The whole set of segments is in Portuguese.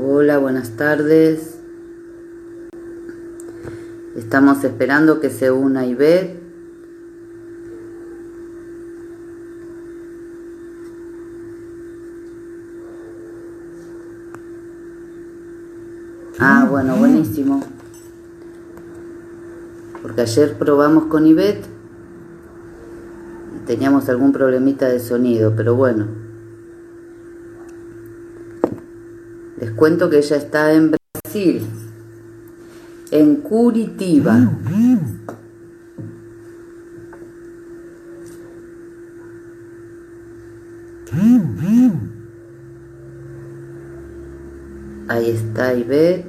Hola, buenas tardes. Estamos esperando que se una Ivette. Ah, bueno, buenísimo. Porque ayer probamos con Ivette y teníamos algún problemita de sonido, pero bueno. Cuento que ella está en Brasil, en Curitiba. Ahí está Ivette.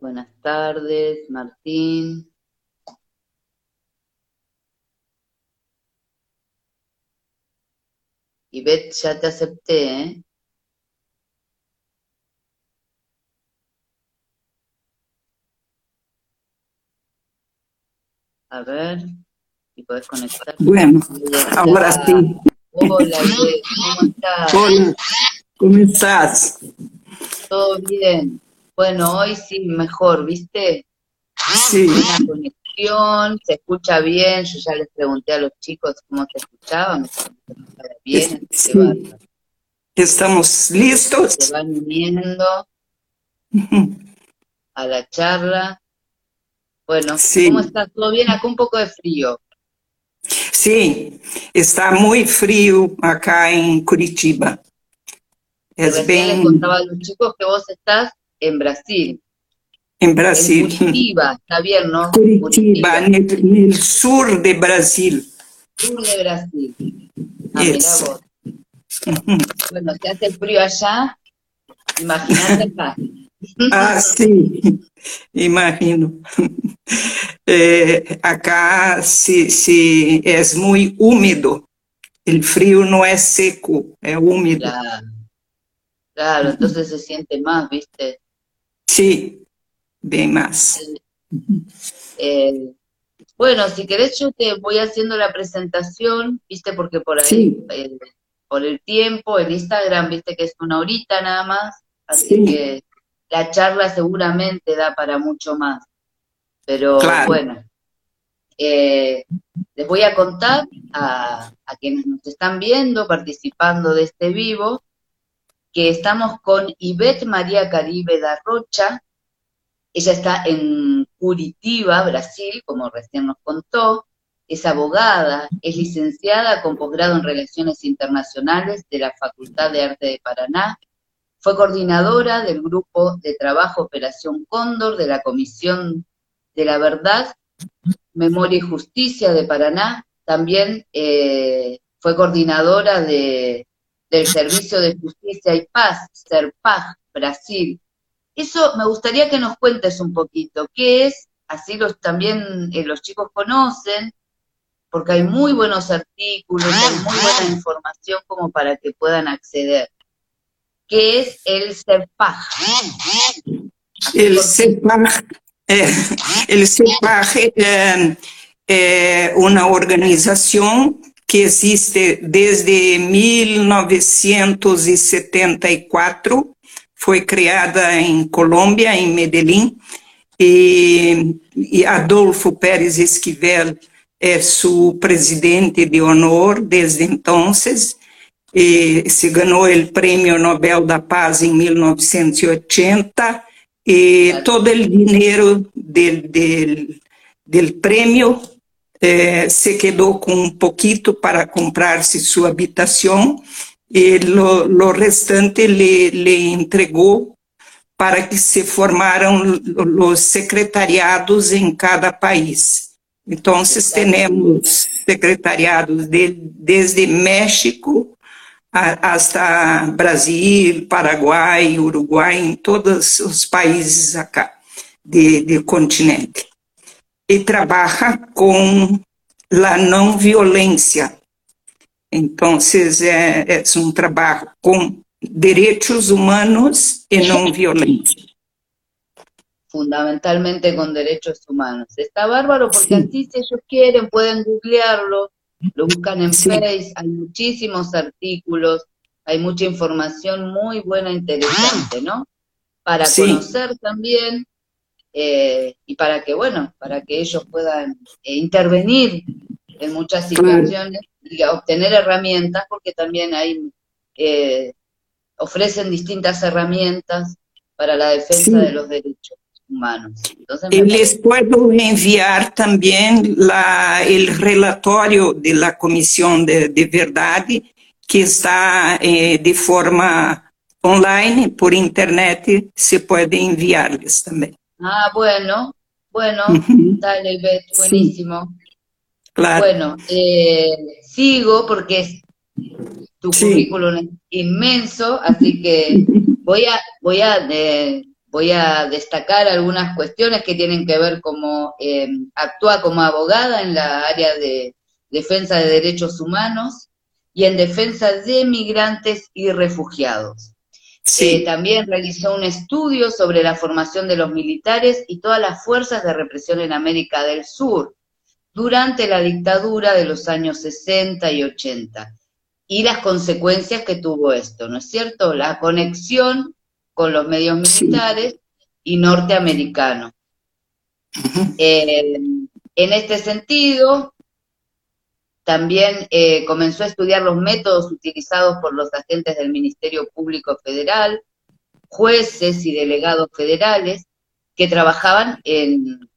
Buenas tardes, Martín. Ivette, ya te acepté, ¿eh? A ver, si puedes conectar. Bueno, ahora sí. Hola, ¿cómo estás? Hola, ¿cómo estás? Todo bien. Bueno, hoy sí, mejor, ¿viste? Sí, se escucha bien. Yo ya les pregunté a los chicos cómo se escuchaban, me se bien, estamos listos. Se van uniendo a la charla. Bueno, Sí. ¿cómo estás? ¿Todo bien? Acá un poco de frío. Sí, está muy frío acá en Curitiba. Es Recién les contaba a los chicos que vos estás en Brasil, en Brasil. Curitiba, está bien, ¿no? Curitiba, no, no sul de Brasil. sur de Brasil. Ah, mirá Eso. vos. Bueno, si hace frío allá, imagínate acá. Ah, sim, imagino. Eh, acá se, se é muito úmido. O frio não é seco, é úmido. Claro, claro, entonces se siente más, ¿viste? Sim, bem mais. Eh, bueno, si querés yo te voy haciendo la presentación, ¿viste? Porque por ahí, Sí. eh, por el tiempo, el Instagram, ¿viste? Que es una horita nada más, así Sí. que la charla seguramente da para mucho más. Pero Claro. bueno, eh, les voy a contar a, a quienes nos están viendo, participando de este vivo, que estamos con Ivette María Caribe da Rocha. Ella está en Curitiba, Brasil, como recién nos contó. Es abogada, es licenciada con posgrado en Relaciones Internacionales de la Facultad de Arte de Paraná. Fue coordinadora del grupo de trabajo Operación Cóndor de la Comisión de la Verdad, Memoria y Justicia de Paraná. También eh, fue coordinadora de, del Servicio de Justicia y Paz, SERPAG, Brasil. Eso me gustaría que nos cuentes un poquito, qué es, así los también eh, los chicos conocen, porque hay muy buenos artículos, hay muy buena información como para que puedan acceder. ¿Qué es el SERPAG? Ele separa, é, ele separa é, é uma organização que existe desde 1974, foi criada em Colômbia, em Medellín, e, e Adolfo Pérez Esquivel é seu presidente de honor desde então, e se ganhou o Prêmio Nobel da Paz em 1980 e todo o dinheiro del prêmio eh, se quedou com um pouquito para comprar-se sua habitação e lo, lo restante le, le entregou para que se formaram os secretariados em cada país. Então, temos secretariados de, desde México a- hasta Brasil, Paraguai, Uruguai, em todos os países acá de, de continente. E trabalha com a não violência. Então, é, é um trabalho com direitos humanos e não violência. fundamentalmente con derechos humanos. Está bárbaro porque así si ellos quieren pueden googlearlo, lo buscan en Face, hay muchísimos artículos, hay mucha información muy buena, interesante, ¿no? Para conocer también eh, y para que, bueno, para que ellos puedan eh, intervenir en muchas situaciones y obtener herramientas, porque también hay, eh, ofrecen distintas herramientas para la defensa de los derechos. humanos. Entonces, Les puedo enviar también la, el relatorio de la Comisión de, de Verdad que está eh, de forma online, por internet, se puede enviarles también. Ah, bueno, bueno, dale, Beth, buenísimo. Sí. Claro. Bueno, eh, sigo porque es, tu sí. currículum es inmenso, así que voy a, voy a de, voy a destacar algunas cuestiones que tienen que ver como eh, actúa como abogada en la área de defensa de derechos humanos y en defensa de migrantes y refugiados. Sí. Eh, también realizó un estudio sobre la formación de los militares y todas las fuerzas de represión en América del Sur durante la dictadura de los años 60 y 80 y las consecuencias que tuvo esto, ¿no es cierto? La conexión con los medios militares sí. y norteamericanos. Eh, en este sentido, también eh, comenzó a estudiar los métodos utilizados por los agentes del Ministerio Público Federal, jueces y delegados federales que trabajaban en,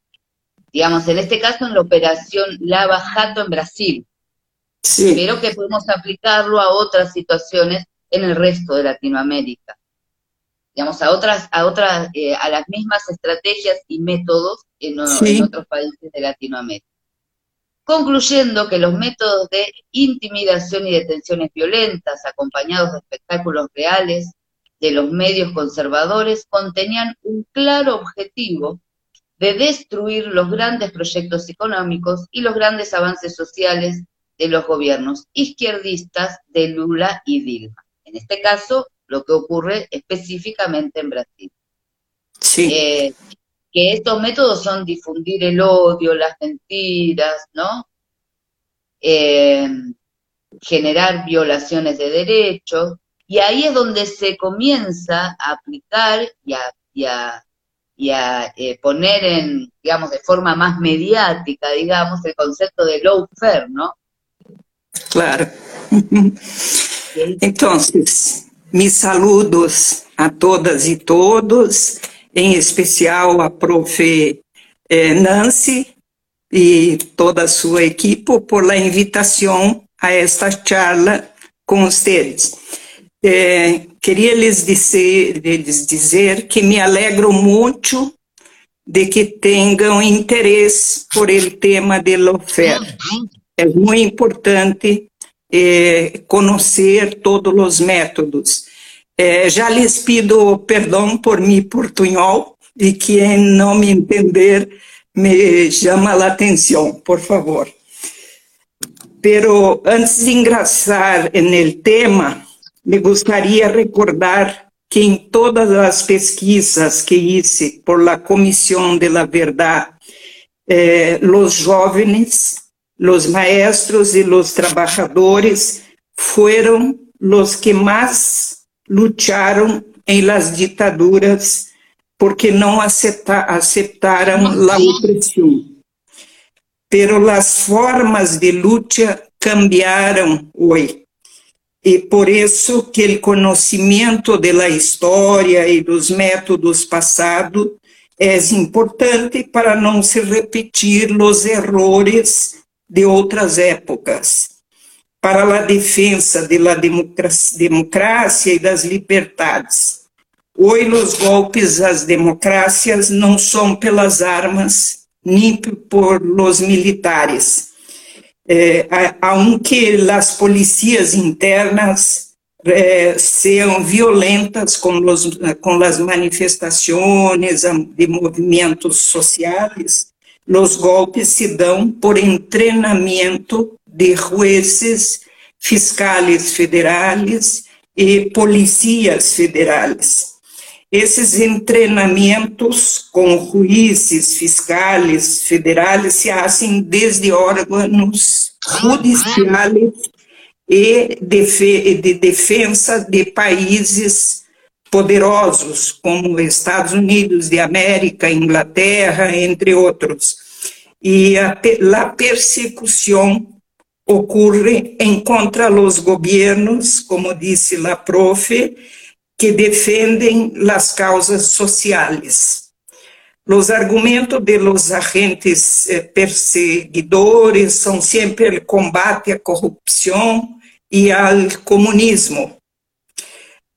digamos, en este caso en la operación Lava Jato en Brasil, sí. pero que podemos aplicarlo a otras situaciones en el resto de Latinoamérica digamos, a otras, a otras, eh, a las mismas estrategias y métodos en, sí. en, otros países de Latinoamérica. Concluyendo que los métodos de intimidación y detenciones violentas, acompañados de espectáculos reales de los medios conservadores, contenían un claro objetivo de destruir los grandes proyectos económicos y los grandes avances sociales de los gobiernos izquierdistas de Lula y Dilma. En este caso, lo que ocurre específicamente en Brasil. Sí. Eh, que estos métodos son difundir el odio, las mentiras, ¿no? Eh, generar violaciones de derechos, y ahí es donde se comienza a aplicar y a, y a, y a eh, poner en, digamos, de forma más mediática, digamos, el concepto de lawfare, ¿no? Claro. Entonces, mis saludos a todas e todos, em especial a prof. Eh, Nancy e toda a sua equipe por la invitação a esta charla com vocês. Eh, queria lhes dizer, lhes dizer que me alegro muito de que tenham interesse por el tema de la oferta. É muito importante eh, conhecer todos os métodos. Eh, já lhes pido perdão por mi portunhol e quem não me entender me chama a atenção, por favor. Pero antes de ingressar no tema, me gostaria recordar que em todas as pesquisas que hice por la Comissão de la Verdade, eh, los jovens los maestros y los trabajadores fueron los que más lucharon en las dictaduras porque no acepta, aceptaron la opresión. Pero las formas de lucha cambiaron hoy. E por isso que o conhecimento da história e dos métodos passados é importante para não se repetir os errores de outras épocas, para a defesa da democracia e das liberdades. Hoje, os golpes às democracias não são pelas armas, nem por los militares. Eh, aunque as polícias internas eh, sejam violentas com, los, com as manifestações de movimentos sociais, Los golpes se dão por treinamento de jueces, fiscales federales e policias federales. Esses treinamentos com juízes, fiscais, federais se fazem desde órgãos judiciais e de defesa de países poderosos, como Estados Unidos de América, Inglaterra, entre outros. E a, a persecução ocorre em contra os governos, como disse a profe, que defendem as causas sociais. Os argumentos de los agentes eh, perseguidores são sempre o combate à corrupção e ao comunismo.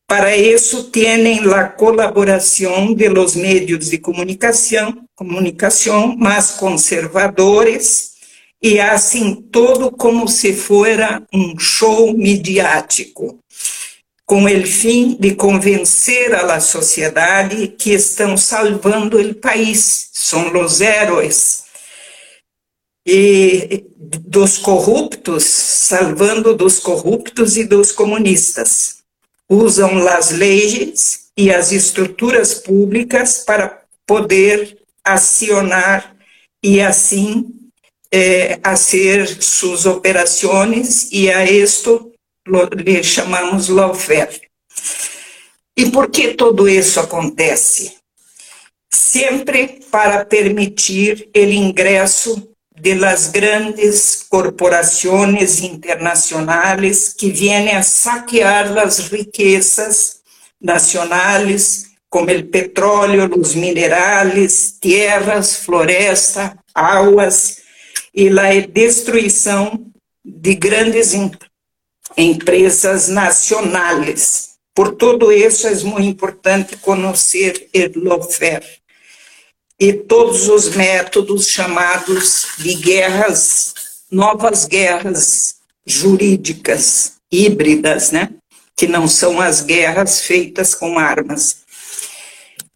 Para isso, têm a colaboração de los medios de comunicação, comunicação mais conservadores e assim todo como se fora um show midiático com o fim de convencer a la sociedade que estão salvando o país, são os heróis. E dos corruptos, salvando dos corruptos e dos comunistas. Usam as leis e as estruturas públicas para poder acionar e assim eh, fazer suas operações e a isto lhe chamamos lawfare. E por que tudo isso acontece? Sempre para permitir o ingresso de las grandes corporações internacionais que vêm a saquear as riquezas nacionais, como o petróleo, os minerais, terras, floresta, águas e a destruição de grandes empresas nacionais. Por tudo isso, é muito importante conhecer o e todos os métodos chamados de guerras, novas guerras jurídicas, híbridas, né? Que não são as guerras feitas com armas.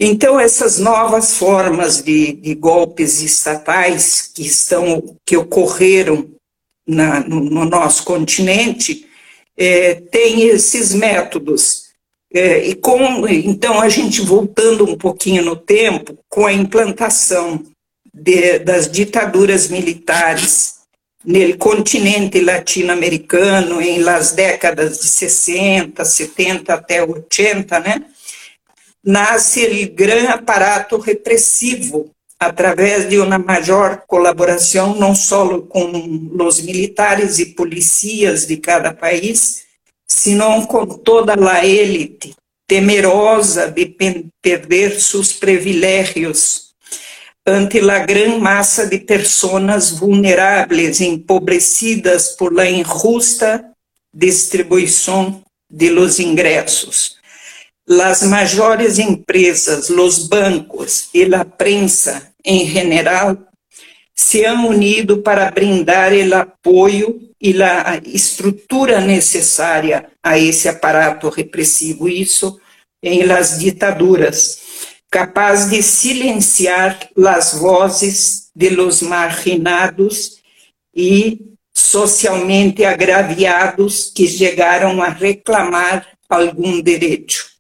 Então, essas novas formas de, de golpes estatais que estão, que ocorreram na, no, no nosso continente, é, tem esses métodos. É, e com, então, a gente voltando um pouquinho no tempo, com a implantação de, das ditaduras militares no continente latino-americano, em las décadas de 60, 70 até 80, né, nasce o grande aparato repressivo através de uma maior colaboração, não só com os militares e policias de cada país, senão com toda a élite, temerosa de perder seus privilégios ante a grande massa de pessoas vulneráveis, empobrecidas por la injusta distribuição de los ingressos. Las maiores empresas, los bancos e la prensa em general se han unido para brindar o apoio e a estrutura necessária a esse aparato repressivo, isso em las ditaduras, capaz de silenciar as vozes de los marginados e socialmente agraviados que chegaram a reclamar algum direito.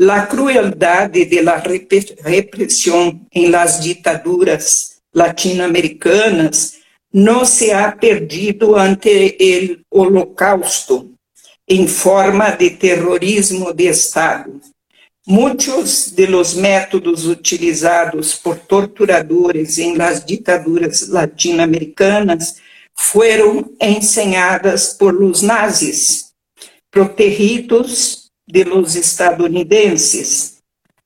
La crueldad de la represión en las latinoamericanas no se ha perdido ante el holocausto en forma de terrorismo de Estado. Muitos de los métodos utilizados por torturadores em las latino-americanas foram ensinadas por los nazis, protegidos de los estadunidenses,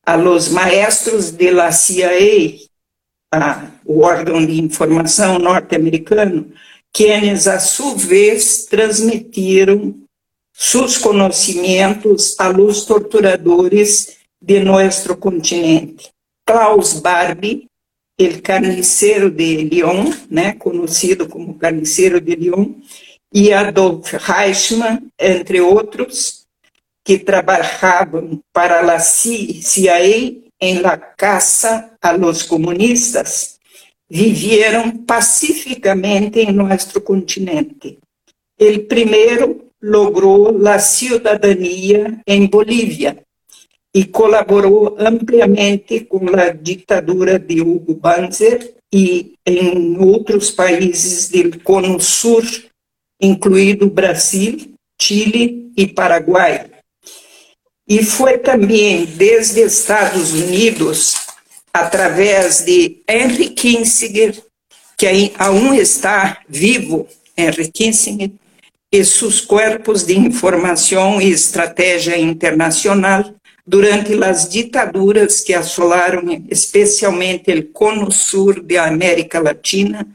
a los maestros de la CIA, a, o órgão de informação norte-americano, quienes a sua vez transmitiram seus conhecimentos a los torturadores de nosso continente. Klaus Barbie, el carniceiro de Lyon, né, conhecido como carniceiro de Lyon, e Adolf Reichmann, entre outros, que trabalhavam para a CIA em la caça a los comunistas vivieron pacificamente em nosso continente. O primeiro logrou a cidadania em Bolívia e colaborou ampliamente com a ditadura de Hugo Banzer e em outros países do Cono Sur, incluído Brasil, Chile e Paraguai. E foi também desde Estados Unidos, através de Henry Kissinger, que aún está vivo, Henry Kissinger, e seus corpos de informação e estratégia internacional durante as ditaduras que assolaram especialmente o cono sur de América Latina,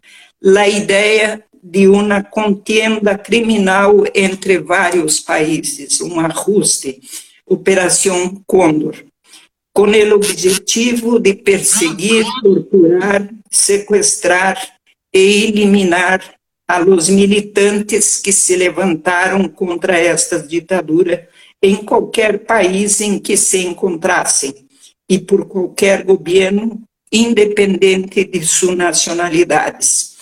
a ideia de uma contienda criminal entre vários países, um ajuste, Operação Condor, com o objetivo de perseguir, torturar, sequestrar e eliminar a los militantes que se levantaram contra esta ditadura em qualquer país em que se encontrassem e por qualquer governo, independente de suas nacionalidades.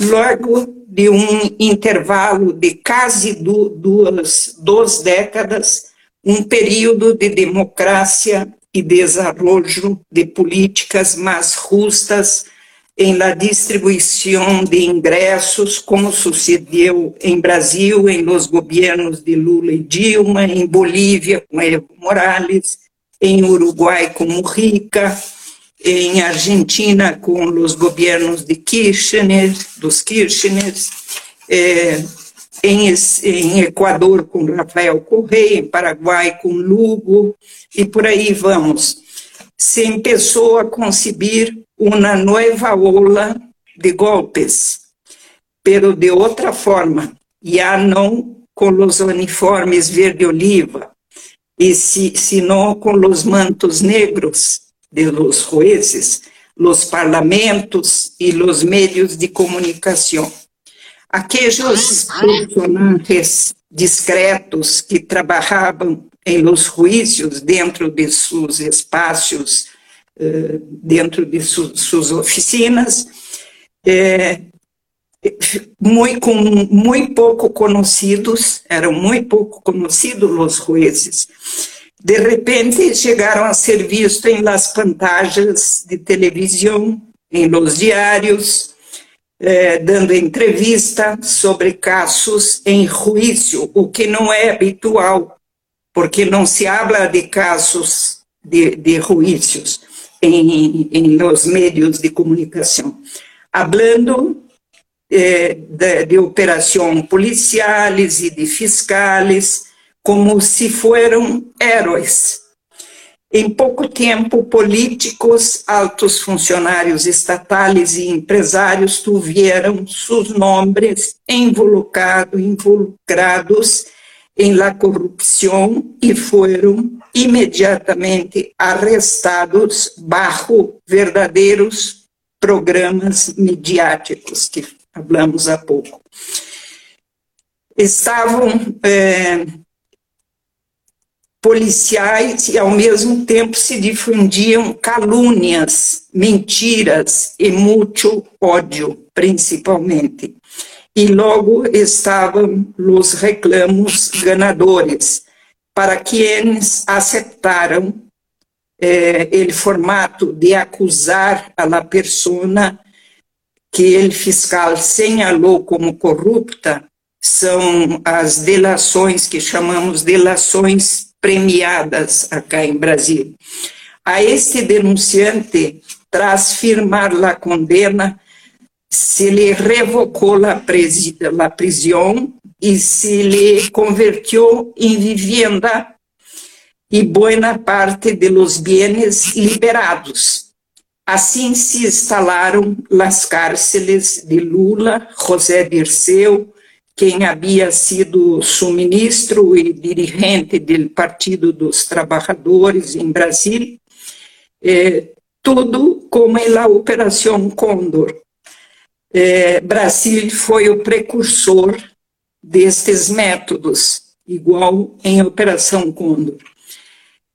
Logo de um intervalo de quase duas, duas décadas, um período de democracia e desenvolvimento de políticas mais justas em la distribuição de ingressos, como sucedeu em Brasil, em los governos de Lula e Dilma, em Bolívia, com Evo Morales, em Uruguai, com Mujica, em Argentina, com os governos de Kirchner, dos Kirchner, eh, em, em Equador, com Rafael Correia, em Paraguai, com Lugo, e por aí vamos. Se começou a concebir uma nova ola de golpes, pero de outra forma, já não com os uniformes verde-oliva, e se, sino com os mantos negros de los jueces, los parlamentos e los meios de comunicação. Aqueles personagens discretos que trabalhavam em los juízos dentro de seus espaços eh, dentro de su, suas oficinas, é, muito, com, muito pouco conhecidos, eram muito pouco conhecidos os juízes. De repente, chegaram a ser vistos em las pantallas de televisão, em los diários, eh, dando entrevista sobre casos em juízo, o que não é habitual, porque não se habla de casos de, de juízos em, em los meios de comunicação, hablando eh, de, de policiais e de fiscais como se foram heróis. Em pouco tempo, políticos, altos funcionários estatais e empresários tiveram seus nomes involucrados, involucrados em la corrupção e foram imediatamente arrestados bajo verdadeiros programas midiáticos que falamos há pouco. Estavam é, policiais e, ao mesmo tempo, se difundiam calúnias, mentiras e muito ódio, principalmente. E logo estavam os reclamos ganadores, para quienes aceitaram eh, o formato de acusar a persona que o fiscal señalou como corrupta, são as delações que chamamos delações premiadas acá em Brasil. A esse denunciante, tras firmar a condena, se lhe revocou a, prisão e se lhe convertiu em vivienda e boa parte de los bienes liberados. Assim se instalaram as cárceles de Lula, José Dirceu, quem havia sido suministro e dirigente do Partido dos Trabalhadores em Brasil, eh, tudo como na Operação Condor, é, Brasil foi o precursor destes métodos, igual em Operação Condor.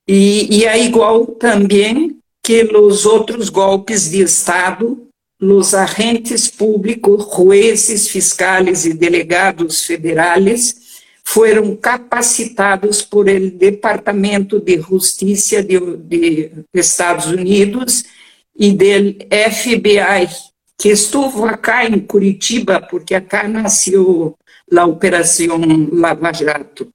E é igual também que os outros golpes de Estado, os agentes públicos, juízes, fiscais e delegados federais foram capacitados por el Departamento de Justiça de, de Estados Unidos e do FBI, que estuvo acá em Curitiba, porque acá nasceu a Operação Lava Jato.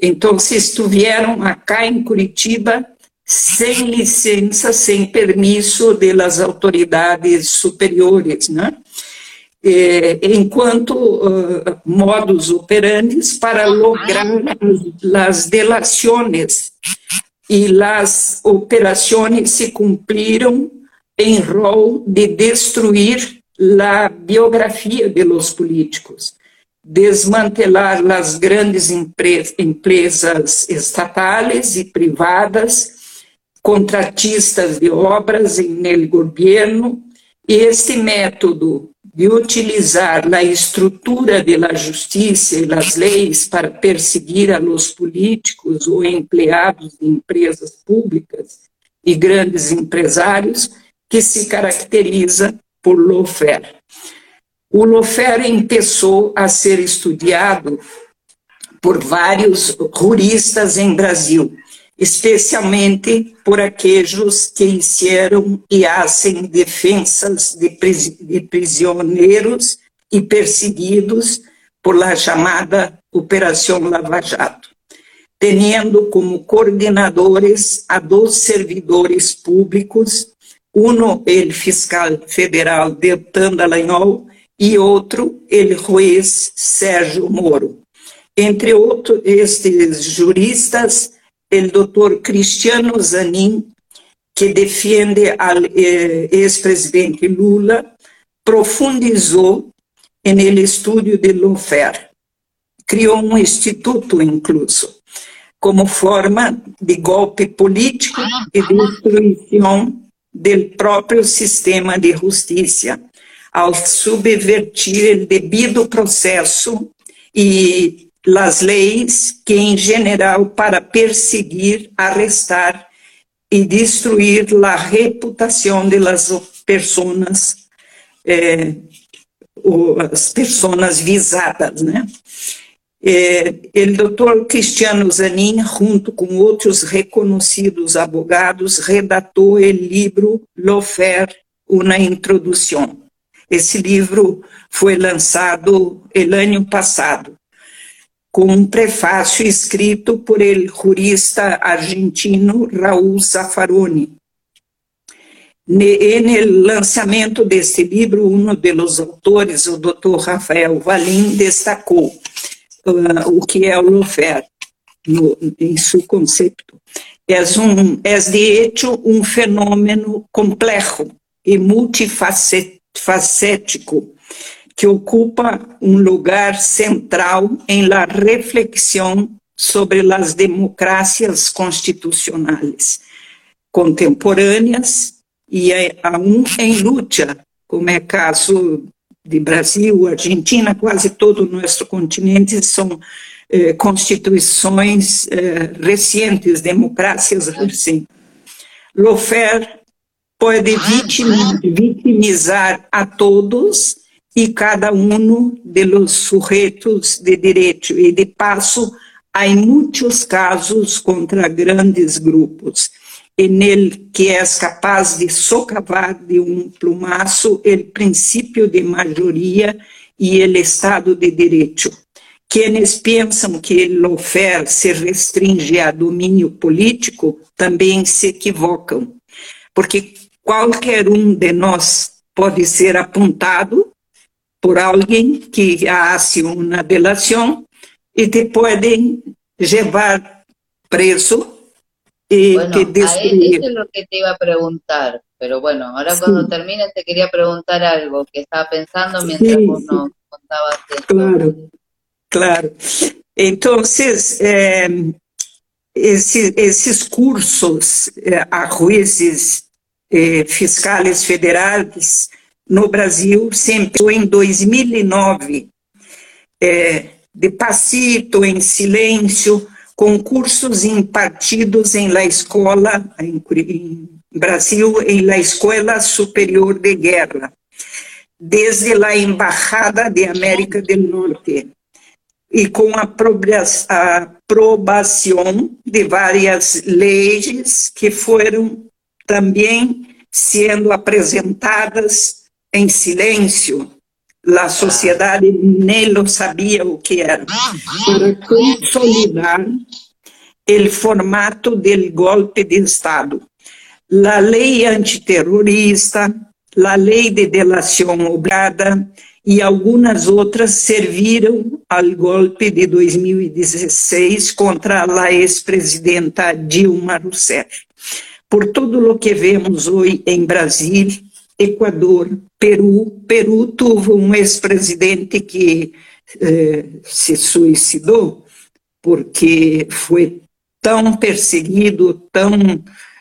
Então, estiveram acá em Curitiba sem licença, sem permisso das autoridades superiores, né? Eh, enquanto uh, modus operandi para lograr as delações e as operações se cumpriram em rol de destruir a biografia de los políticos, desmantelar as grandes empresas estatais e privadas, contratistas de obras em el governo, e este método de utilizar a estrutura da justiça e das leis para perseguir a los políticos ou empregados de empresas públicas e grandes empresários que se caracteriza por lawfare. O lawfare começou a ser estudado por vários juristas em Brasil, especialmente por aqueles que hicieron e hacen defensas de, de prisioneiros e perseguidos por la chamada Operação Lava Jato, tendo como coordenadores a dois servidores públicos uno el fiscal federal Deltan Dallagnol e outro el juiz Sérgio Moro. Entre outros, estes juristas, o doutor Cristiano Zanin, que defende al eh, ex-presidente Lula, profundizou en el estudio de lawfare. Criou um instituto, incluso, como forma de golpe político e destruição do próprio sistema de justiça, ao subvertir o devido processo e as leis que, em geral, para perseguir, arrestar e destruir a reputação das pessoas, eh, as pessoas visadas, né? o doutor Cristiano Zanin, junto com outros reconhecidos advogados, redatou o livro L'Offert, uma introdução. Esse livro foi lançado no ano passado, com um prefácio escrito por el jurista argentino Raul Zaffaroni. No lançamento desse livro, um dos autores, o Dr. Rafael Valim, destacou uh, o que é o Lofer no, em seu conceito. É um, é de hecho um fenômeno complexo e multifacético que ocupa um lugar central em la reflexão sobre as democracias constitucionais contemporâneas e aún em luta, como é caso de Brasil, Argentina, quase todo o nosso continente são eh, constituições eh, recentes, democracias recentes. Lofer pode vitimizar a todos e cada um dos sujeitos de direito, e de passo, há muitos casos contra grandes grupos en el que é capaz de socavar de um plumaço o princípio de maioria e o Estado de Direito. Quienes pensam que o lawfare se restringe a domínio político também se equivocam, porque qualquer um de nós pode ser apontado por alguém que hace uma delação e te podem levar preso eh, bueno, que destruir. Eso es lo que te iba a preguntar, pero bueno, ahora sí. cuando te quería preguntar algo que estaba pensando mientras sí, vos nos contabas esto. Claro, claro. Entonces, eh, esse, esses cursos eh, a juízes eh, fiscais federais no Brasil sempre em 2009, eh, de passito, em silêncio, concursos impartidos em la escola, em, em Brasil, em la Escola Superior de Guerra, desde a Embajada de América do Norte. e com a aprovação de várias leis que foram também sendo apresentadas em silêncio. A sociedade nem sabia o que era. Para consolidar o formato do golpe de Estado. A lei antiterrorista, a lei de delação obrigada, e algumas outras serviram ao golpe de 2016 contra a ex-presidenta Dilma Rousseff. Por tudo o que vemos hoje em Brasil, Equador, Peru, Peru teve um ex-presidente que eh, se suicidou porque foi tão perseguido, tão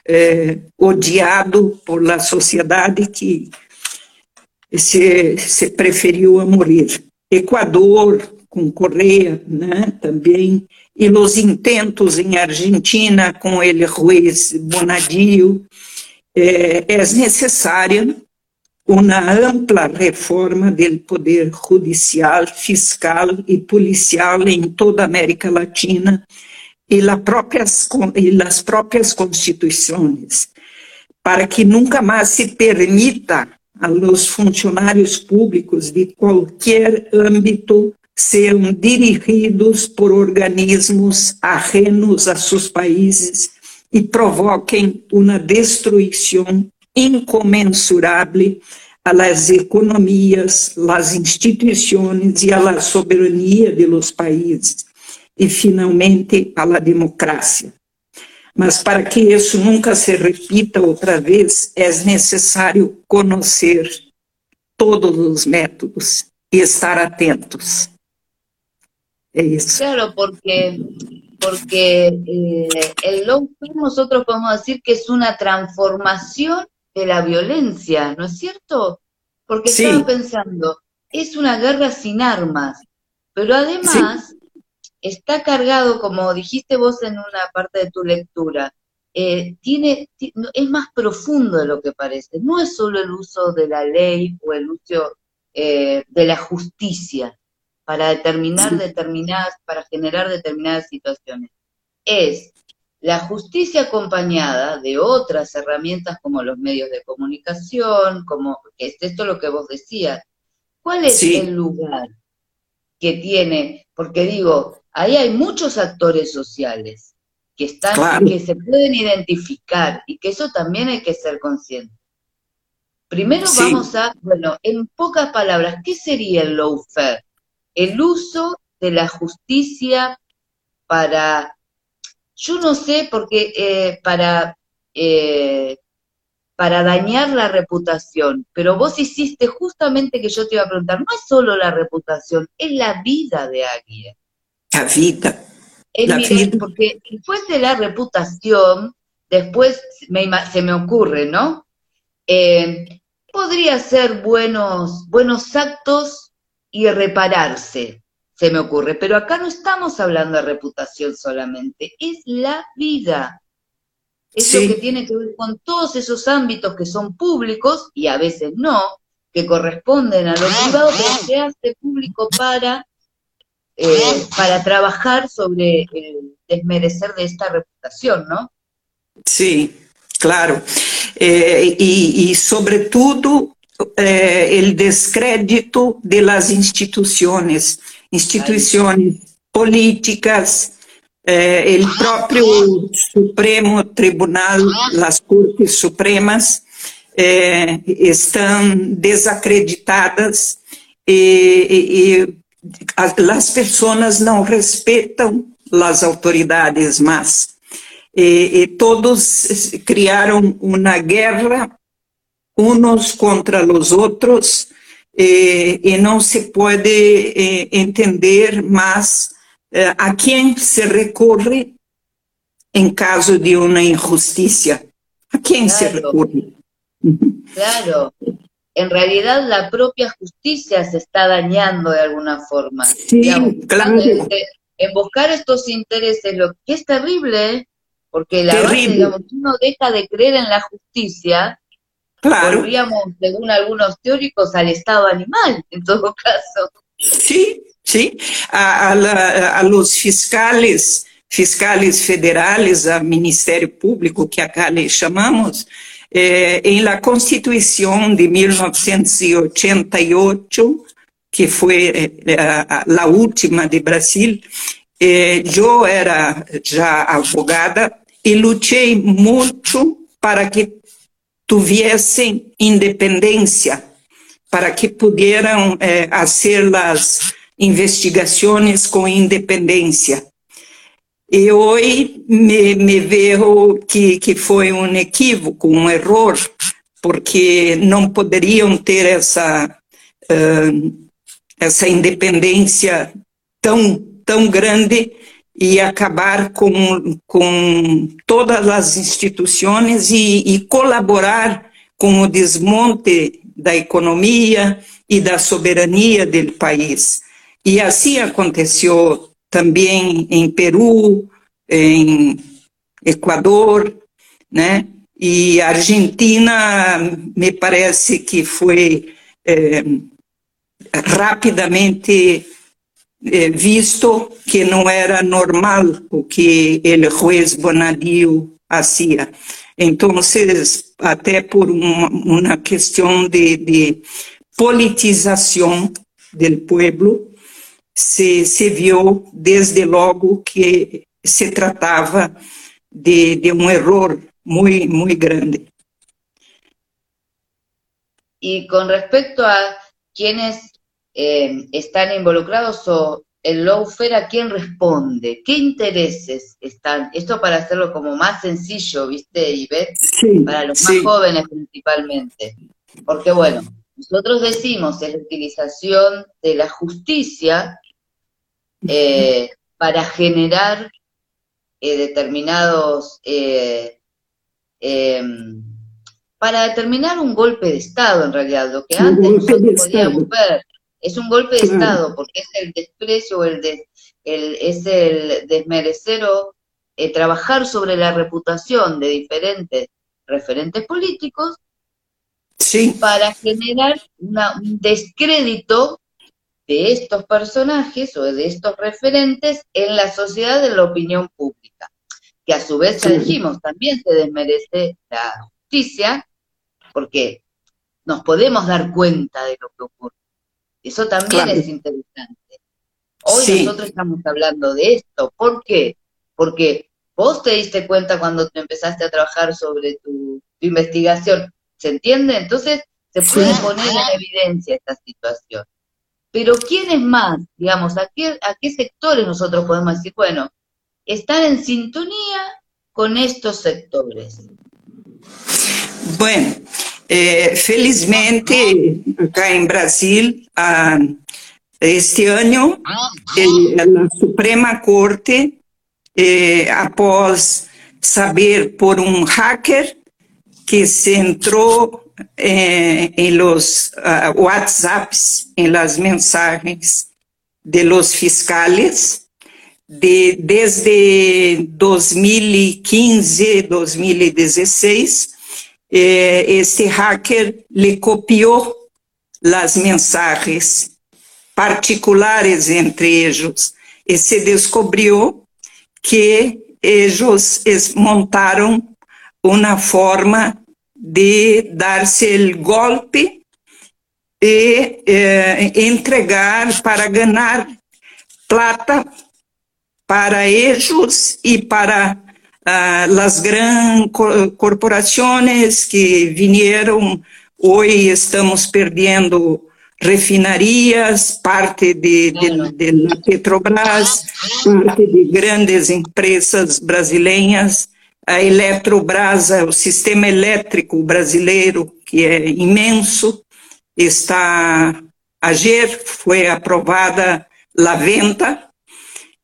eh, odiado por la sociedade que se, se preferiu a morrer. Equador, com Correia, né, também, e os intentos em Argentina com ele Ruiz Bonadio, é, é necessária uma ampla reforma do poder judicial, fiscal e policial em toda a América Latina e, la próprias, e as próprias constituições, para que nunca mais se permita a los funcionários públicos de qualquer âmbito sejam dirigidos por organismos ajenos a seus países e provoquem uma destruição incomensurável às economias, às instituições e à soberania de los países e, finalmente, à democracia. Mas para que isso nunca se repita outra vez, é necessário conhecer todos os métodos e estar atentos. É isso. Claro, porque porque eh, el nosotros podemos decir que es una transformación de la violencia, ¿no es cierto? Porque sí. estaba pensando, es una guerra sin armas, pero además sí está cargado, como dijiste vos en una parte de tu lectura, eh, tiene, es más profundo de lo que parece. No es solo el uso de la ley o el uso eh, de la justicia para determinar determinadas, para generar determinadas situaciones. Es la justicia acompañada de otras herramientas como los medios de comunicación, como es esto lo que vos decías. ¿Cuál es el lugar que tiene? Porque digo, ahí hay muchos actores sociales que están que se pueden identificar y que eso también hay que ser consciente. Primero vamos a, bueno, en pocas palabras, ¿qué sería el lawfare? El uso de la justicia para, yo no sé, porque eh, para eh, para dañar la reputación, pero vos hiciste justamente que yo te iba a preguntar, no es solo la reputación, es la vida de alguien. La vida. Porque después de la reputación, después se me ocurre, ¿no? Eh, podría ser buenos, buenos actos y repararse, se me ocurre. Pero acá no estamos hablando de reputación solamente, es la vida. Es lo que tiene que ver con todos esos ámbitos que son públicos y a veces no, que corresponden a lo privado, pero se hace público para eh, para trabajar sobre el desmerecer de esta reputación, ¿no? Sí, claro. Eh, y, y, sobre todo eh, el descrédito de las instituciones políticas, eh, el propio Supremo Tribunal, las Cortes Supremas, eh, estão desacreditadas e, e, as pessoas não respeitam as autoridades mais. E, e, todos criaram uma guerra uns contra os outros e, e não se pode e, entender mais eh, a quem se recorre em caso de uma injustiça. A claro. se recorre? Claro. en realidad la propia justicia se está dañando de alguna forma. Sí, claro. En, buscar estos intereses, lo que es terrible, porque la base, digamos, uno deja de creer en la justicia, claro. volvíamos, según algunos teóricos, al estado animal, en todo caso. Sí, ¿sí? A, a, a, los fiscales, fiscales federales, al Ministerio Público, que acá le chamamos, eh, en la Constitución de 1988, que foi eh, a, a última de Brasil, eh, eu era já advogada e lutei muito para que tivessem independência, para que pudieran eh, fazer as investigações com independência. E hoje me, me vejo que, que foi um equívoco, um erro, porque não poderiam ter essa, uh, essa independência tão, tão grande e acabar com, com todas as instituições e, e colaborar com o desmonte da economia e da soberania do país. E assim aconteceu também em Peru, em Equador, né? E Argentina me parece que foi é, rapidamente visto que não era normal o que o juiz Bonadío fazia. Então, até por uma, uma questão de, de politização do povo, se, se viu desde logo que se tratava de, de um erro muito, muito grande. E com respeito a quienes eh, están involucrados o el lawfare a quién responde, qué intereses están, esto para hacerlo como más sencillo, ¿viste, Ivette? Sí, para los más jóvenes principalmente. Porque bueno, nosotros decimos es la utilización de la justicia eh, para generar eh, determinados eh, em, para determinar un golpe de Estado, en realidad, lo que antes nosotros podíamos ver. Es un golpe de Estado, porque es el desprecio, el, el es el desmerecer o eh, trabajar sobre la reputación de diferentes referentes políticos sí. para generar una, un descrédito de estos personajes o de estos referentes en la sociedad, en la opinión pública, que a su vez, ya dijimos, también se desmerece la justicia, porque nos podemos dar cuenta de lo que ocurre. Eso también es interesante. Hoy nosotros estamos hablando de esto. ¿Por qué? Porque vos te diste cuenta cuando te empezaste a trabajar sobre tu, investigación. ¿Se entiende? Entonces se puede poner en evidencia esta situación. Pero ¿quiénes más? Digamos, ¿a qué, ¿a qué sectores nosotros podemos decir, bueno, están en sintonía con estos sectores? Bueno, É, felizmente, cá em Brasil, este ano, a Suprema Corte, eh, após saber por um hacker que se entrou eh, em los uh, WhatsApps, em las mensagens de los fiscales, de, desde 2015, 2016, eh, hacker lhe copiou as mensagens particulares entre eles e se descobriu que eles montaram uma forma de dar-se o golpe e eh, entregar para ganhar plata para eles e para uh, las grandes corporações que vieram, hoje estamos perdendo refinarias, parte de, de, de Petrobras, parte de grandes empresas brasileiras, a Eletrobras, o sistema elétrico brasileiro, que é imenso, está, ayer foi aprovada a venda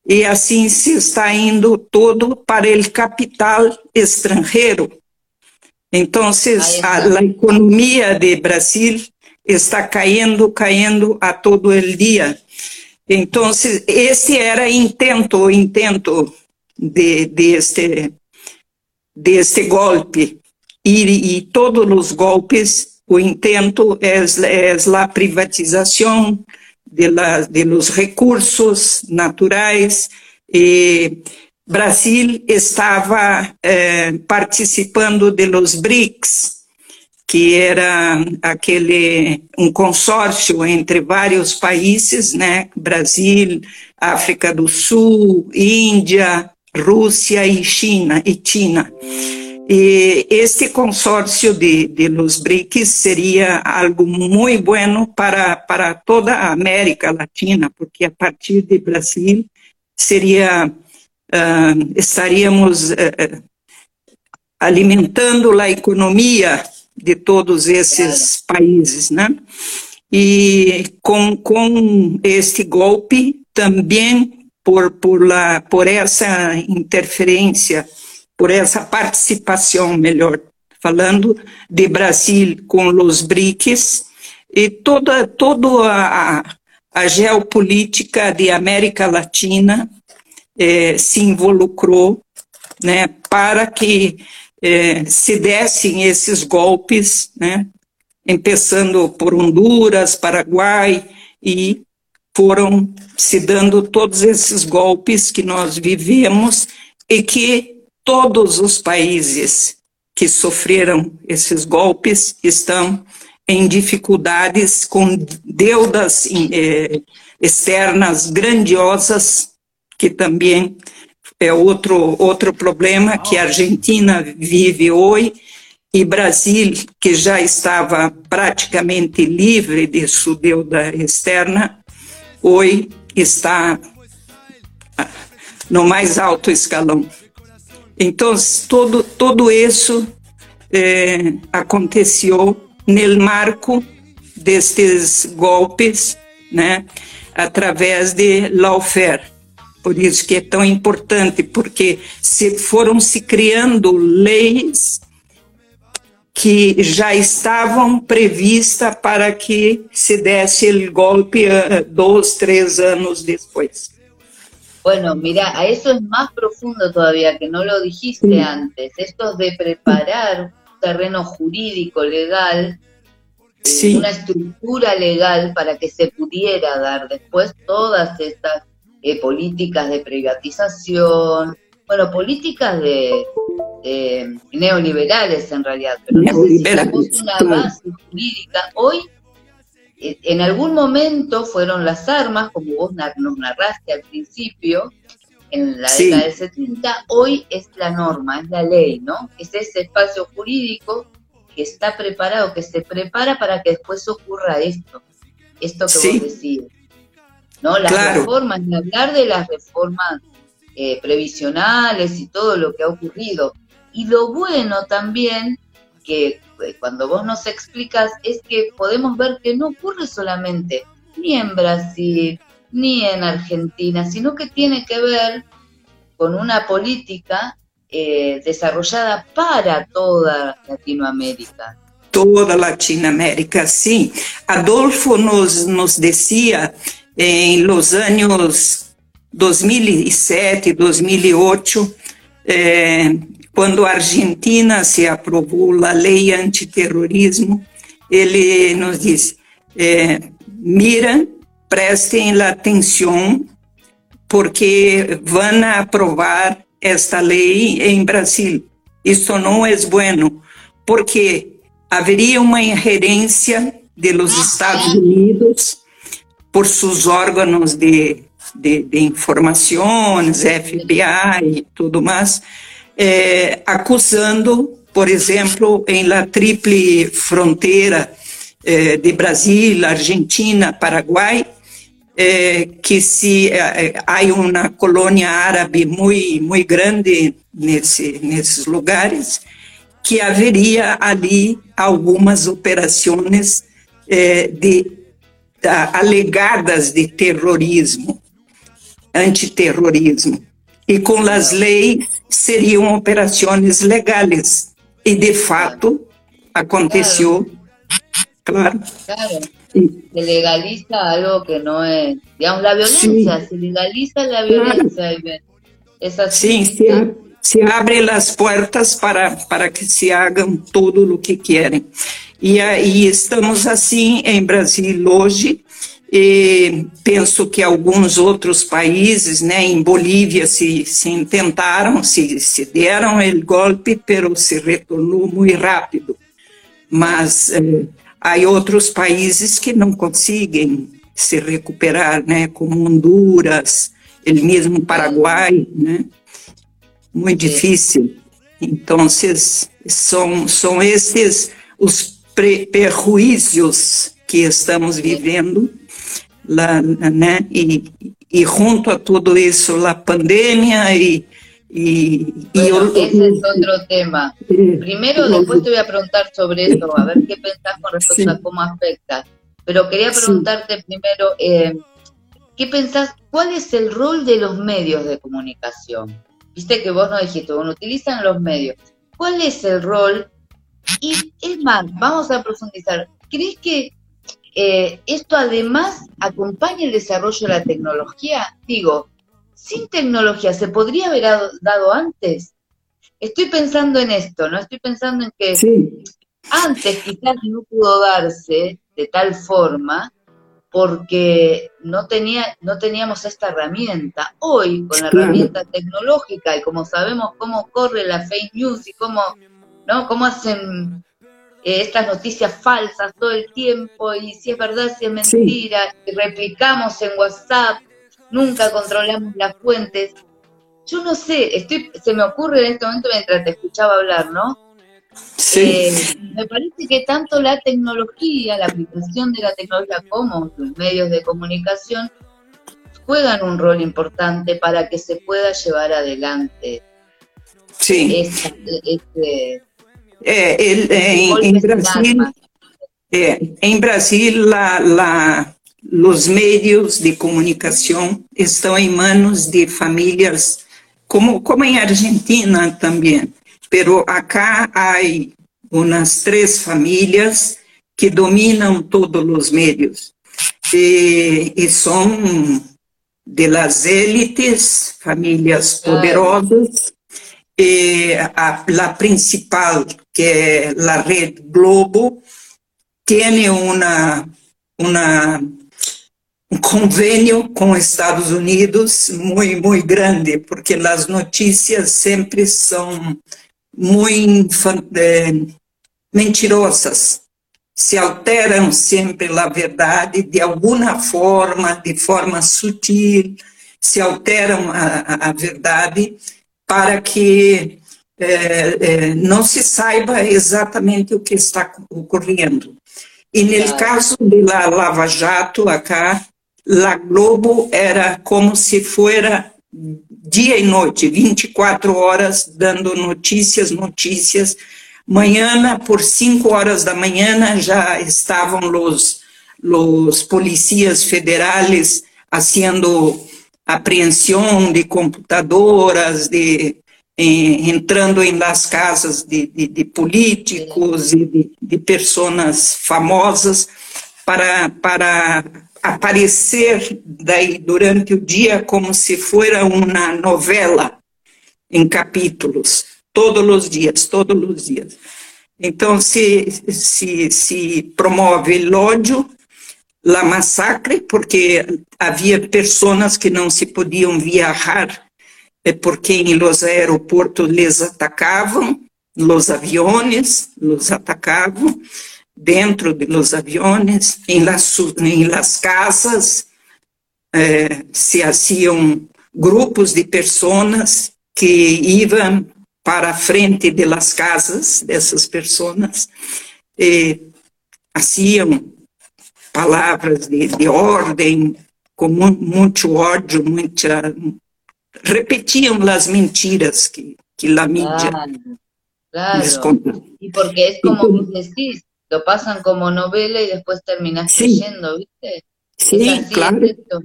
e assim se está indo todo para o capital estrangeiro. Então, a, a economia de Brasil está caindo, caindo a todo o dia. Então, esse era o intento, o intento de, de, este, de este golpe. E, e todos os golpes, o intento é, é a privatização, de, la, de los recursos naturais. E Brasil estava eh, participando de los BRICS, que era aquele um consórcio entre vários países, né? Brasil, África do Sul, Índia, Rússia e China e China. E este consórcio de, de los BRICS seria algo muito bueno para, para toda a América Latina, porque a partir de Brasil seria uh, estaríamos uh, alimentando a economia de todos esses países, né? E com, com este golpe também por, por, la, por essa interferência, por essa participação, melhor falando, de Brasil com os BRICS e toda, toda a, a geopolítica de América Latina eh, se involucrou né, para que eh, se dessem esses golpes, né, começando por Honduras, Paraguai, e foram se dando todos esses golpes que nós vivemos e que todos os países que sofreram esses golpes estão em dificuldades com deudas eh, externas grandiosas, que também é outro, outro problema que a Argentina vive hoje, e Brasil, que já estava praticamente livre de sua deuda externa, hoje está no mais alto escalão. Então, todo, todo isso eh, aconteceu no marco destes golpes, né, através de lawfare. Por isso que é tão importante, porque se foram se criando leis que já estavam previstas para que se desse o golpe uh, dois, três anos depois. Bueno, mira, a eso es más profundo todavía, que no lo dijiste sí. antes. Esto de preparar un terreno jurídico, legal, sí. una estructura legal para que se pudiera dar después todas estas eh, políticas de privatización, bueno, políticas de, de neoliberales en realidad, pero necesitamos una base jurídica. Hoy, eh, en algún momento fueron las armas, como vos nos narraste al principio, en la sí. década del 70, hoy es la norma, es la ley, ¿no? Es ese espacio jurídico que está preparado, que se prepara para que después ocurra esto, esto que sí. vos decías. ¿no? Las claro. reformas, ni hablar de las reformas eh, previsionales y todo lo que ha ocurrido. Y lo bueno también, que cuando vos nos explicas, es que podemos ver que no ocurre solamente ni en Brasil, ni en Argentina, sino que tiene que ver con una política eh, desarrollada para toda Latinoamérica. Toda Latinoamérica, sim. Adolfo nos, decía em los anos 2007, 2008, eh, quando a Argentina se aprovou a lei antiterrorismo, ele nos disse: eh, mira, prestem atenção, porque vão aprovar esta lei em Brasil. Isso não é bueno, porque haveria uma ingerência dos Estados Unidos por seus órgãos de de, de informações, FBI e tudo mais, é, acusando, por exemplo, em la triple fronteira é, de Brasil, Argentina, Paraguai, é, que se é, há uma colônia árabe muito muito grande nesse, nesses lugares, que haveria ali algumas operações é, de alegadas de terrorismo antiterrorismo. E com as leis seriam operações legais. E, de fato, aconteceu. Claro. Claro. Se legaliza algo que no es, digamos, la violencia, sí. se legaliza la violencia. Claro. Es. Sim, se, se abre as portas para, para que se hagam tudo o que querem. E aí estamos assim em Brasil hoje, e penso que alguns outros países, né, em Bolívia se, se tentaram, se, se deram o golpe, pero se retornou muito rápido. Mas eh, há outros países que não conseguem se recuperar, né, como Honduras, o mesmo Paraguai, né, muito difícil. Então, são, são esses os prejuízos que estamos vivendo lá, né? E, e junto a tudo isso, a pandemia e Y, bueno, y ese es otro tema. Primero, después te voy a preguntar sobre eso, a ver qué pensás con respecto sí. a cómo afecta. Pero quería preguntarte sí. primero, eh, ¿qué pensás? ¿Cuál es el rol de los medios de comunicación? Viste que vos no dijiste, bueno, utilizan los medios. ¿Cuál es el rol? Y es más, vamos a profundizar. ¿Crees que eh, esto además acompaña el desarrollo de la tecnología? Digo, sin tecnología, ¿se podría haber dado antes? Estoy pensando en esto, ¿no? Estoy pensando en que sí. antes quizás no pudo darse de tal forma porque no, tenía, no teníamos esta herramienta. Hoy, con la claro. herramienta tecnológica y como sabemos cómo corre la fake news y cómo, ¿no? cómo hacen eh, estas noticias falsas todo el tiempo y si es verdad, si es mentira, sí. y replicamos en WhatsApp, nunca controlamos las fuentes. Yo no sé, estoy, se me ocurre en este momento mientras te escuchaba hablar, ¿no? Sí. Eh, me parece que tanto la tecnología, la aplicación de la tecnología como los medios de comunicación juegan un rol importante para que se pueda llevar adelante sí. esta, este, el, en, Brasil, eh, en Brasil la, la, los medios de comunicação estão em manos de famílias, como, como em Argentina também. Pero acá há umas três famílias que dominam todos os medios. E, são de las élites, famílias poderosas. E a, a principal, que é a Rede Globo, tem uma, um convênio com os Estados Unidos muito, muito grande, porque as notícias sempre são muito é, mentirosas. Se alteram sempre a verdade de alguma forma, de forma sutil, se alteram a, a verdade para que é, é, não se saiba exatamente o que está ocorrendo. E no caso da Lava Jato, acá, La Globo era como se fuera dia e noite, 24 horas, dando notícias, notícias. Manhã, por 5 horas da manhã, já estavam os, os policias federais fazendo apreensão de computadoras, de, entrando las casas de, de, de políticos e de, de pessoas famosas para, para aparecer daí durante o dia como se fosse uma novela em capítulos, todos os dias, todos os dias. Então, se, se, se promove o ódio, a massacre, porque havia pessoas que não se podiam viajar, porque em los aeroportos les atacavam, los aviões los atacavam, dentro de los aviones, en las, en las casas, eh, se hacían grupos de personas que iam para a frente de las casas dessas pessoas, eh, faziam palavras de, de ordem, com muito ódio, muita, repetiam as mentiras que, que a mídia claro, claro. Y porque es como vos decís, lo pasan como novela y después terminas sí. creyendo, ¿viste? Sí, es así, claro. Es esto.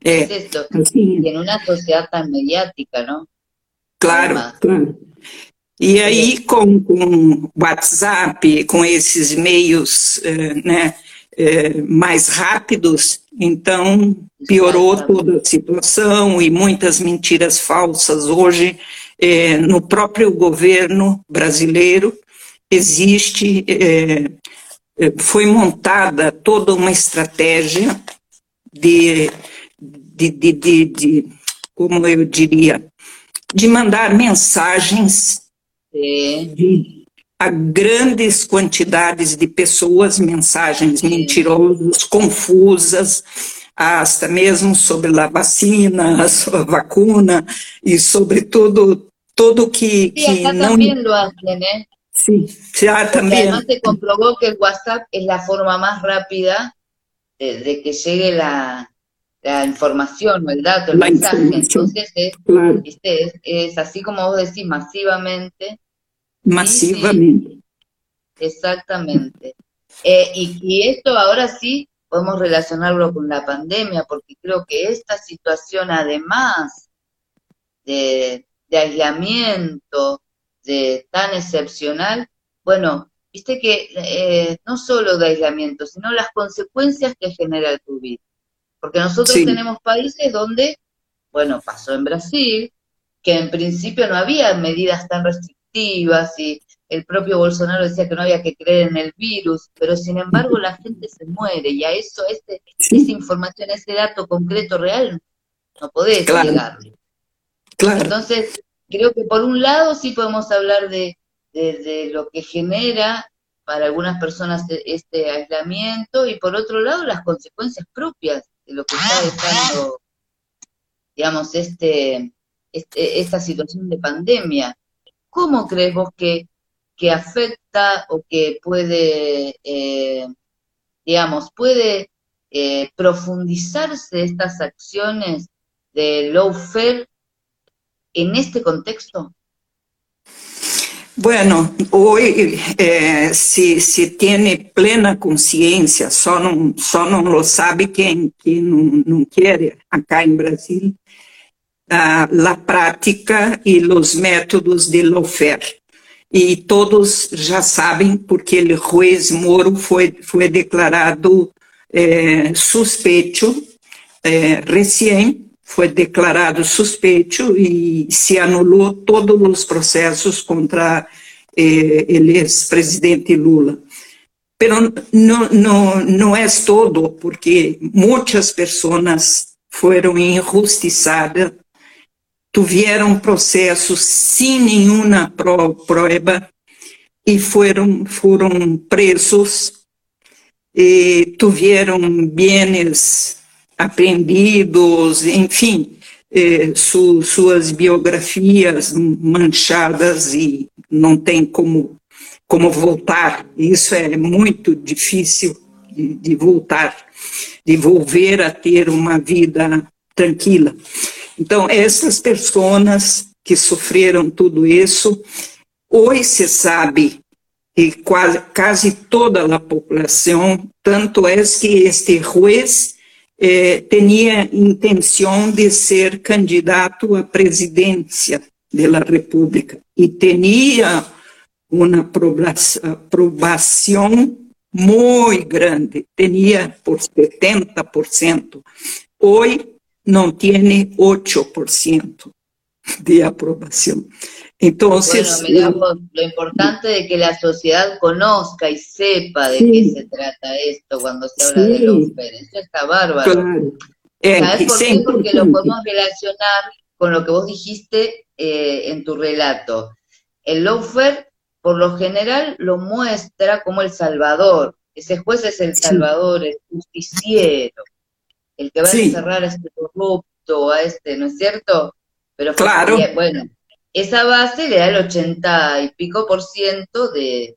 Eh, es esto. Sí. Y en una sociedad tan mediática, ¿no? Claro, Además. claro. E aí, com, com WhatsApp, com esses meios eh, né, eh, mais rápidos, então piorou toda a situação e muitas mentiras falsas. Hoje eh, no próprio governo brasileiro existe, é, foi montada toda uma estratégia de, de, de, de, de como eu diria, de mandar mensagens de, a grandes quantidades de pessoas, mensagens mentirosas, confusas, hasta mesmo sobre a vacina, a vacuna e sobre tudo, tudo que, sí, que não... também lo hacen, ¿eh? Sí, ya también. Además se comprobó que el WhatsApp es la forma más rápida de, de que llegue la, la información o el dato, el La mensaje. Entonces es, Claro. Es, es así como vos decís, masivamente. Massivamente. Exactamente. Eh, y, y esto ahora sí podemos relacionarlo con la pandemia, porque creo que esta situación, además de, de aislamiento, de tan excepcional, bueno, viste que eh, no solo de aislamiento, sino las consecuencias que genera el COVID. Porque nosotros Sí. tenemos países donde, bueno, pasó en Brasil, que en principio no había medidas tan restrictivas y el propio Bolsonaro decía que no había que creer en el virus, pero sin embargo la gente se muere y a eso, este, esa Sí, información, ese dato concreto real, no podés Claro. claro. Entonces, creo que por un lado sí podemos hablar de, de, de lo que genera para algunas personas e- este aislamiento y por otro lado las consecuencias propias de lo que está dejando, digamos, este, este, esta situación de pandemia. ¿Cómo crees vos que, que afecta o que puede, eh, digamos, puede eh, profundizarse estas acciones de lawfare en este contexto? Bueno, hoy eh, se, se tiene plena consciência, só não, só não lo sabe quem, quem não, não quer, acá em Brasil, a, a prática e os métodos de lawfare. E todos já sabem, porque o juiz Moro foi, foi declarado eh, suspeito eh, recém, foi declarado suspeito e se anulou todos os processos contra eh, o ex-presidente Lula. Pero não, não, não é todo, porque muitas pessoas foram injustiçadas, tiveram processos sem nenhuma pro- prova e foram, foram presos e tiveram bens apreendidos, enfim, eh, su- suas biografias manchadas e não tem como, como voltar. Isso é muito difícil de, de voltar, de volver a ter uma vida tranquila. Então, essas pessoas que sofreram tudo isso, hoje se sabe e quase, quase toda a população, tanto é que este juiz eh, tinha intenção de ser candidato à presidência da República e tinha uma aprovação muito grande, tinha por 70%. Hoje não tem 8% de aprovação. Então, Bueno, mirá vos, lo importante de que la sociedad conozca y sepa de Sí. qué se trata esto cuando se habla de Sí. lawfare. Eso está bárbaro. claro, é, ¿Sabes por qué? Porque lo podemos relacionar con lo que vos dijiste eh, en tu relato. El lawfare, por lo general, lo muestra como el salvador. Ese juez es el salvador, el justiciero, el que va a Sí. encerrar a este corrupto, a este, ¿no es cierto? Pero Claro. bueno, esa base le da el ochenta y pico por ciento de,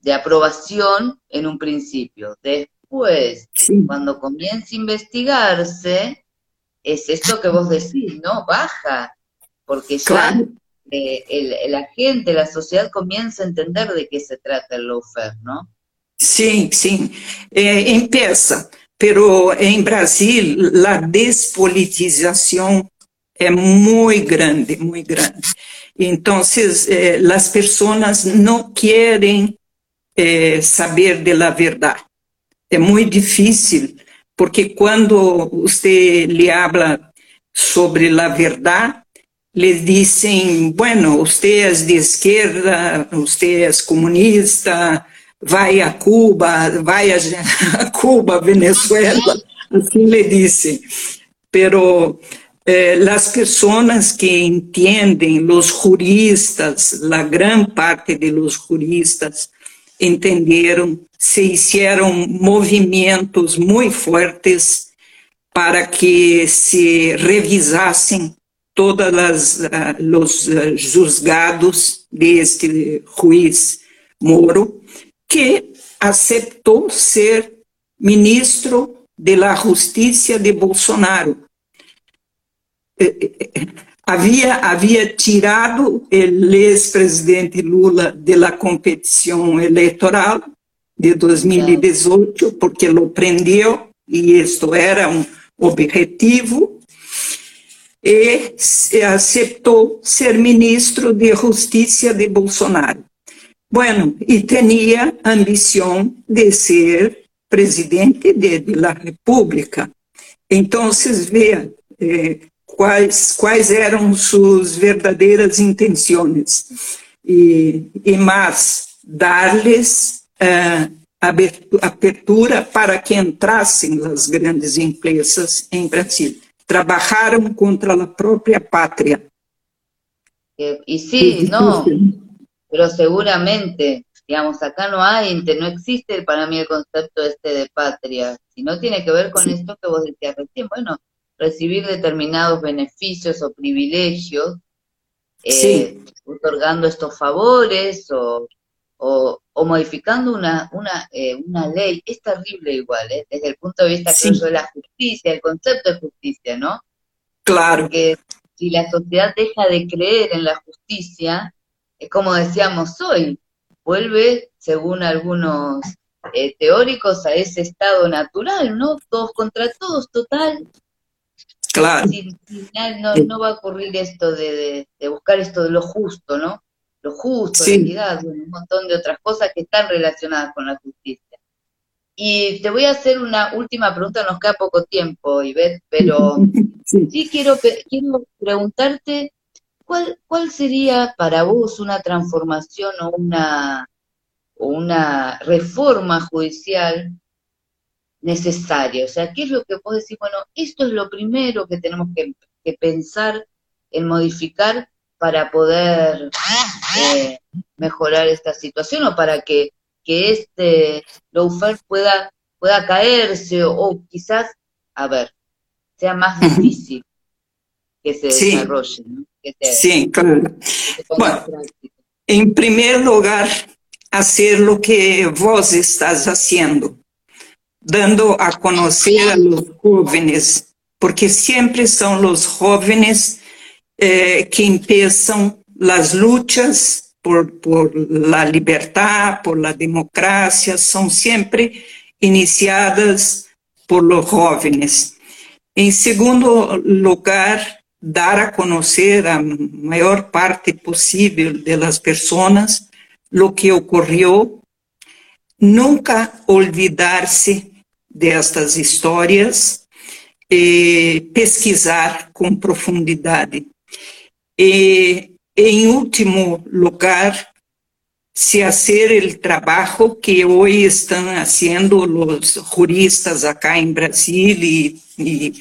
de aprobación en un principio. Después, cuando comienza a investigarse, es esto que vos decís, ¿no? Baja, porque ya claro. eh, el- la gente, la sociedad comienza a entender de qué se trata el lawfare, ¿no? Sim, sim. É, empieza, pero em Brasil a despolitização é muito grande, muito grande. Então, eh, as pessoas não querem eh, saber da verdade. É muito difícil, porque quando você lhe habla sobre a verdade, lhe dizem, bueno, você é de esquerda, você é comunista, vai a Cuba, vai a, a Cuba, Venezuela, assim lhe disse. Pero eh, las personas que entienden, los juristas, la gran parte de los juristas, entenderam, se hicieron movimentos muito fortes para que se revisassem todos os uh, deste juiz Moro, que aceitou ser ministro da Justiça de Bolsonaro. Eh, eh, havia, havia tirado o ex-presidente Lula da competição eleitoral de 2018, porque lo prendeu, e isto era um objetivo, e aceitou ser ministro de Justiça de Bolsonaro. Bueno, e tinha ambição de ser presidente de, de la República. Então, veem eh, quais, quais eram suas verdadeiras intenções. E, e mais, dar-lhes eh, abertura para que entrassem as grandes empresas em Brasil. Trabalharam contra a própria pátria. E sim, não, pero seguramente, digamos, acá no hay, no existe para mí el concepto este de patria, sino tiene que ver con sí. esto que vos decías recién, bueno, recibir determinados beneficios o privilegios, eh, sí. otorgando estos favores o, o, o modificando una, una, eh, una ley, es terrible igual, ¿eh? desde el punto de vista sí. de la justicia, el concepto de justicia, ¿no? Claro. Porque si la sociedad deja de creer en la justicia, como decíamos hoy, vuelve, según algunos eh, teóricos, a ese estado natural, ¿no? Todos contra todos, total. Claro. Sin, sin, no, no, va a ocurrir esto de, de, de, buscar esto de lo justo, ¿no? Lo justo, sí. la equidad, un montón de otras cosas que están relacionadas con la justicia. Y te voy a hacer una última pregunta, nos queda poco tiempo, Ivette, pero sí, sí quiero, quiero preguntarte ¿Cuál, ¿Cuál sería para vos una transformación o una, o una reforma judicial necesaria? O sea, ¿qué es lo que vos decís? Bueno, esto es lo primero que tenemos que, que pensar en modificar para poder eh, mejorar esta situación o para que, que este lawfare pueda, pueda caerse o, o, quizás, a ver, sea más difícil que se sí. desarrolle. ¿no? Sim, claro. Bom, em primeiro lugar, fazer o que vos estás fazendo, dando a conhecer a los jóvenes, porque sempre são os jóvenes eh, que empiezam as lutas por, por la liberdade, por la democracia, são sempre iniciadas por los jóvenes. Em segundo lugar, dar a conhecer a maior parte possível das pessoas o que ocorreu, nunca olvidar-se destas histórias e pesquisar com profundidade. E, em último lugar, se fazer o trabalho que hoje estão fazendo os juristas acá em Brasil e, e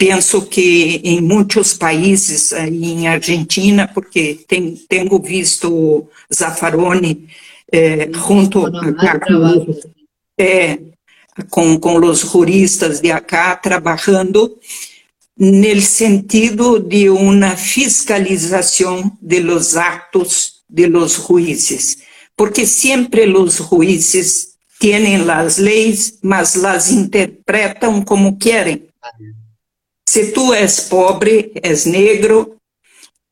penso que em muitos países, em Argentina, porque tem, tenho visto Zaffaroni eh, junto com, eh, com, com os juristas de acá, trabalhando no sentido de uma fiscalização de los atos de los juízes, porque sempre os juízes têm as leis, mas las interpretam como querem. Se tu és pobre, és negro,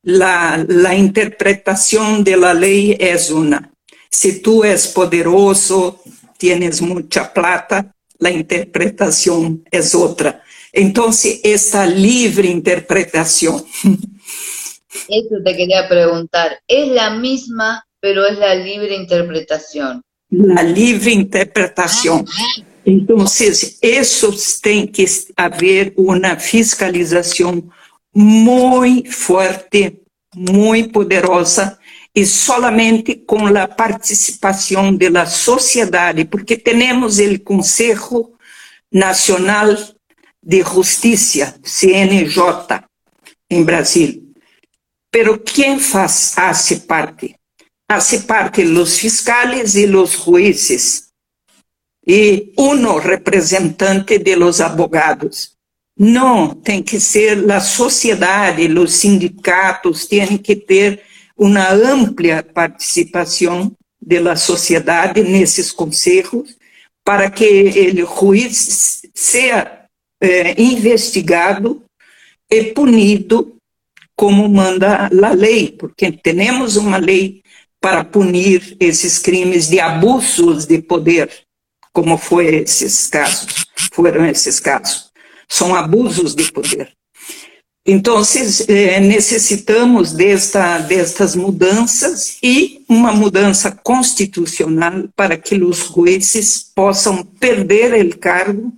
la, la interpretação de la lei é uma. Se tu és poderoso, tienes muita plata, la interpretação é outra. Então, esta livre interpretação. Eso te quería preguntar. Es la misma, pero es la libre interpretación. La libre interpretación. Então, isso tem que haver uma fiscalização muito forte, muito poderosa, e solamente com a participação da sociedade, porque temos o Conselho Nacional de Justiça, CNJ, em Brasil. Pero quem faz, parte? Hace parte os fiscales e os juízes e um representante de los abogados. Não, tem que ser a sociedade, os sindicatos têm que ter uma ampla participação da sociedade nesses conselhos para que o juiz seja eh, investigado e punido como manda a lei, porque temos uma lei para punir esses crimes de abusos de poder, como foi esses casos, foram esses casos. São abusos de poder. Então, eh, necessitamos desta, destas mudanças e uma mudança constitucional para que os juízes possam perder o cargo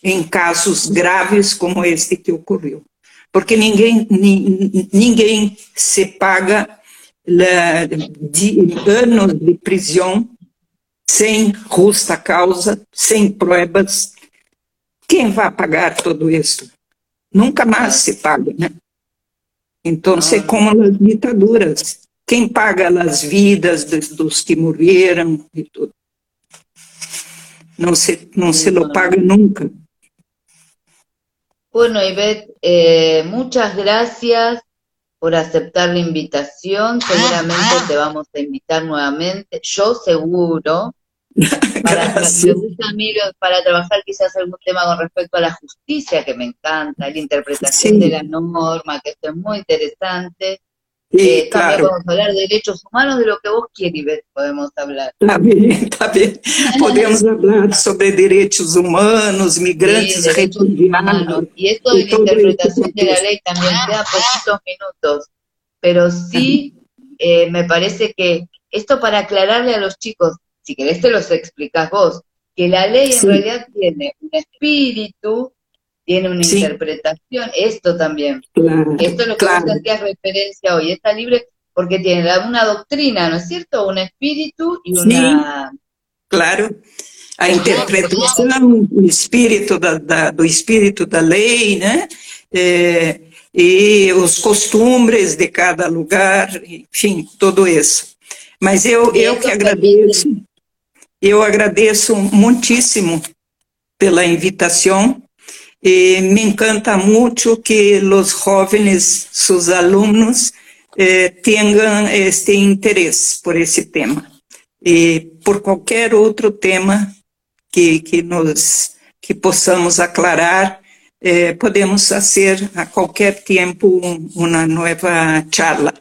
em casos graves como este que ocorreu. Porque ninguém, ninguém se paga de anos de prisão sem justa causa, sem provas. Quem vai pagar tudo isso? nunca mais se paga, né? Então, ah. é como as ditaduras. Quem paga as vidas dos, dos que morreram e tudo. Não se, não se lo paga nunca. Bueno, Ivette, eh, muchas gracias por aceptar la invitación. Seguramente te vamos a invitar nuevamente. Yo seguro. Para, para trabajar quizás algún tema con respecto a la justicia, que me encanta, la interpretación de la norma, que esto es muy interesante. Eh, también podemos hablar de derechos humanos, de lo que vos quieres, podemos hablar. Está bien. Podemos hablar sobre derechos humanos, migrantes, sí, refugiados. Y esto de la interpretación de la ley también queda poquitos minutos, pero sí eh, me parece que esto para aclararle a los chicos, si querés te los explicas vos, que la ley en realidad tiene un espíritu, tiene una interpretación, esto también. esto es lo que claro. vos hacías referencia hoy, está libre porque tiene una doctrina, ¿no es cierto? Un espíritu y una... claro. A interpretação, o espírito da, da, do espírito da lei, né? É, e os costumes de cada lugar, enfim, tudo isso. Mas eu, eu que agradeço. Eu agradeço muitíssimo pela invitação e me encanta muito que os jovens, seus alunos, eh, tenham este interesse por esse tema e por qualquer outro tema que, que nos que possamos aclarar, eh, podemos fazer a qualquer tempo uma nova charla.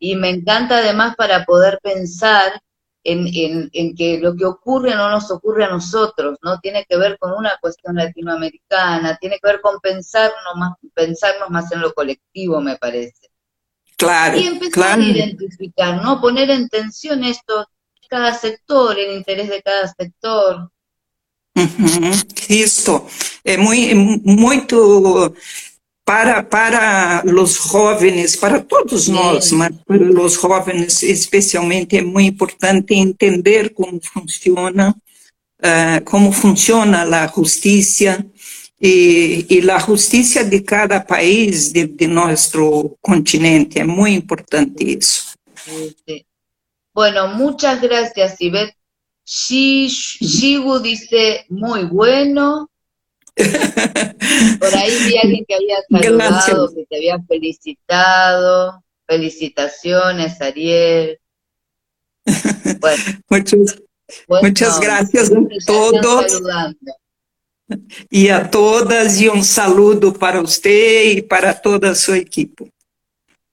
E me encanta además para poder pensar en, que lo que ocurre no nos ocurre a nosotros, ¿no? Tiene que ver con una cuestión latinoamericana, tiene que ver con pensarnos más, pensarnos más en lo colectivo, me parece. Claro, y empezar a identificar, ¿no? Poner en tensión esto, cada sector, el interés de cada sector. Esto es muy, muy para, para os jovens, para todos nós, mas para os jovens especialmente é muito importante entender como funciona, uh, como funciona a justiça e, e a justiça de cada país de, de nosso continente. É muito importante isso. Bueno, muchas gracias, Ivette. Shigu dice muy bueno. Por ahí vi a alguien que había saludado, que te había felicitado. Felicitaciones, Ariel. Bueno, muchas, muchas gracias a todos. E a todas, e um saludo para você e para toda a sua equipe.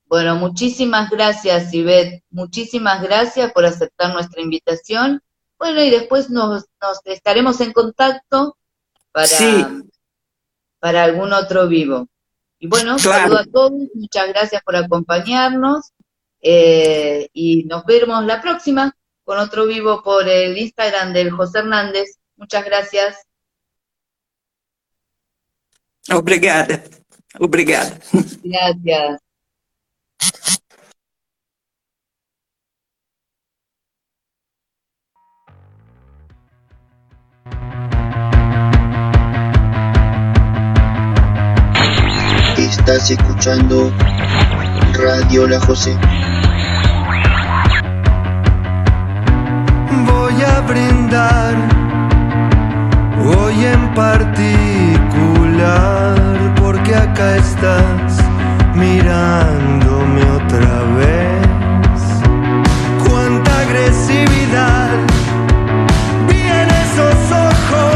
Bueno, muchísimas gracias, Ivette. Muchísimas gracias por aceptar nuestra invitación. Bueno, y después nos, nos estaremos en contacto para, para algún otro vivo. Y bueno, saludo a todos, muchas gracias por acompañarnos eh, y nos vemos la próxima con otro vivo por el Instagram del José Hernández. Muchas gracias. Obrigada, obrigada. Gracias. Estás escuchando Radio La José. Voy a brindar hoy en particular porque acá estás mirándome otra vez. Cuánta agresividad